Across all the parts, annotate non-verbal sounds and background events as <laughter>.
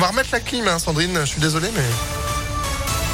On va remettre la clim, hein, Sandrine. Je suis désolé, mais.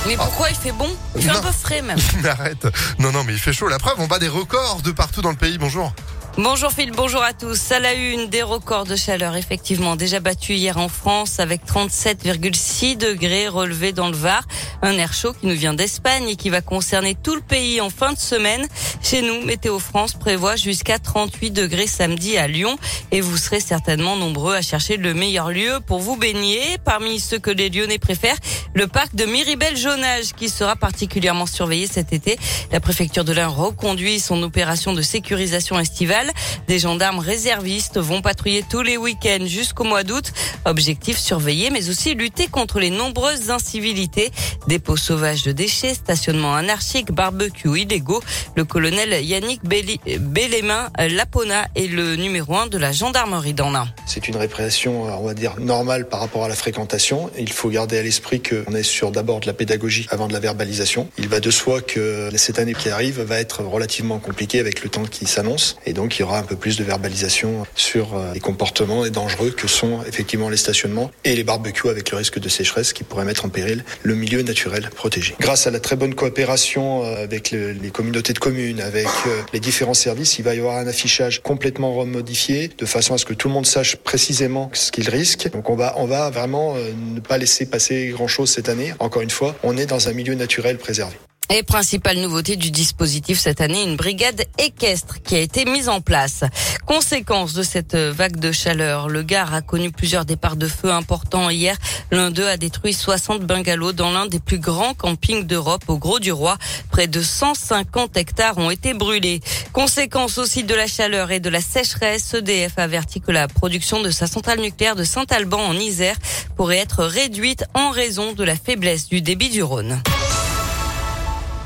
Mais pourquoi il fait bon? Il fait un peu frais même. <laughs> Mais arrête. Non, non, mais il fait chaud. La preuve, on bat des records de partout dans le pays. Bonjour. Bonjour Phil, bonjour à tous. À la une, des records de chaleur effectivement déjà battus hier en France avec 37,6 degrés relevés dans le Var. Un air chaud qui nous vient d'Espagne et qui va concerner tout le pays en fin de semaine. Chez nous, Météo France prévoit jusqu'à 38 degrés samedi à Lyon et vous serez certainement nombreux à chercher le meilleur lieu pour vous baigner. Parmi ceux que les Lyonnais préfèrent, le parc de Miribel-Jonage qui sera particulièrement surveillé cet été. La préfecture de l'Ain reconduit son opération de sécurisation estivale. Des gendarmes réservistes vont patrouiller tous les week-ends jusqu'au mois d'août. Objectif surveiller, mais aussi lutter contre les nombreuses incivilités. Dépôts sauvages de déchets, stationnement anarchique, barbecue illégaux. Le colonel Yannick Bellémin Lapona est le numéro un de la gendarmerie d'Anna. C'est une répression, on va dire, normale par rapport à la fréquentation. Il faut garder à l'esprit qu'on est sur d'abord de la pédagogie avant de la verbalisation. Il va de soi que cette année qui arrive va être relativement compliquée avec le temps qui s'annonce. Et donc, il y aura un peu plus de verbalisation sur euh, les comportements dangereux que sont effectivement les stationnements et les barbecues avec le risque de sécheresse qui pourrait mettre en péril le milieu naturel protégé. Grâce à la très bonne coopération euh, avec les communautés de communes, avec euh, les différents services, il va y avoir un affichage complètement remodifié de façon à ce que tout le monde sache précisément ce qu'il risque. Donc on va, on va vraiment ne pas laisser passer grand chose cette année. Encore une fois, on est dans un milieu naturel préservé. Et principale nouveauté du dispositif cette année, une brigade équestre qui a été mise en place. Conséquence de cette vague de chaleur, le Gard a connu plusieurs départs de feu importants hier. L'un d'eux a détruit 60 bungalows dans l'un des plus grands campings d'Europe au Gros du Roi. Près de 150 hectares ont été brûlés. Conséquence aussi de la chaleur et de la sécheresse, EDF avertit que la production de sa centrale nucléaire de Saint-Alban en Isère pourrait être réduite en raison de la faiblesse du débit du Rhône.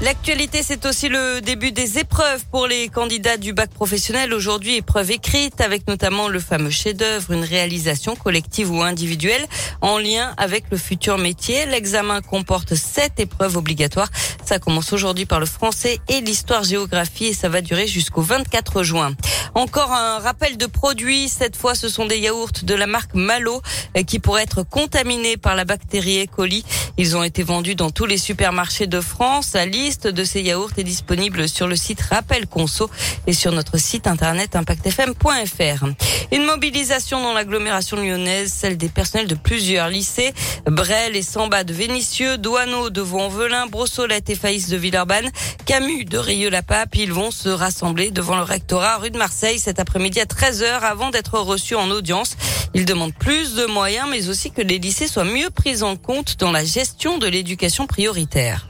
L'actualité, c'est aussi le début des épreuves pour les candidats du bac professionnel. Aujourd'hui, épreuve écrite avec notamment le fameux chef-d'œuvre, une réalisation collective ou individuelle en lien avec le futur métier. L'examen comporte sept épreuves obligatoires. Ça commence aujourd'hui par le français et l'histoire-géographie et ça va durer jusqu'au 24 juin. Encore un rappel de produits. Cette fois, ce sont des yaourts de la marque Malo euh, qui pourraient être contaminés par la bactérie E. coli. Ils ont été vendus dans tous les supermarchés de France. La liste de ces yaourts est disponible sur le site Rappel Conso et sur notre site internet impactfm.fr. Une mobilisation dans l'agglomération lyonnaise, celle des personnels de plusieurs lycées, Brel et Samba de Vénissieux, Douaneau de Vaux-en-Velin, Brossolette et Faïs de Villeurbanne, Camus de Rieux-la-Pape. Ils vont se rassembler devant le rectorat rue de Marseille cet après-midi à 13h avant d'être reçus en audience. Ils demandent plus de moyens, mais aussi que les lycées soient mieux pris en compte dans la gestion de l'éducation prioritaire.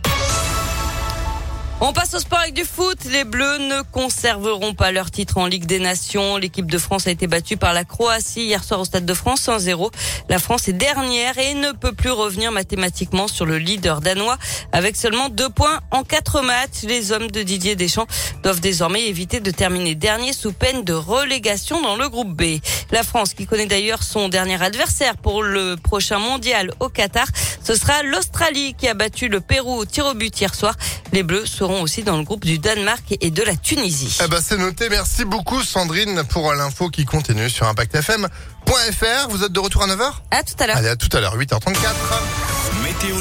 On passe au sport avec du foot. Les Bleus ne conserveront pas leur titre en Ligue des Nations. L'équipe de France a été battue par la Croatie hier soir au Stade de France 1-0. La France est dernière et ne peut plus revenir mathématiquement sur le leader danois avec seulement deux points en quatre matchs. Les hommes de Didier Deschamps doivent désormais éviter de terminer dernier sous peine de relégation dans le groupe B. La France, qui connaît d'ailleurs son dernier adversaire pour le prochain mondial au Qatar, ce sera l'Australie qui a battu le Pérou au tir au but hier soir. Les Bleus seront aussi dans le groupe du Danemark et de la Tunisie. Eh ben c'est noté. Merci beaucoup Sandrine pour l'info qui continue sur impactfm.fr. Vous êtes de retour à 9h À tout à l'heure. Allez, à tout à l'heure, 8h34. Météo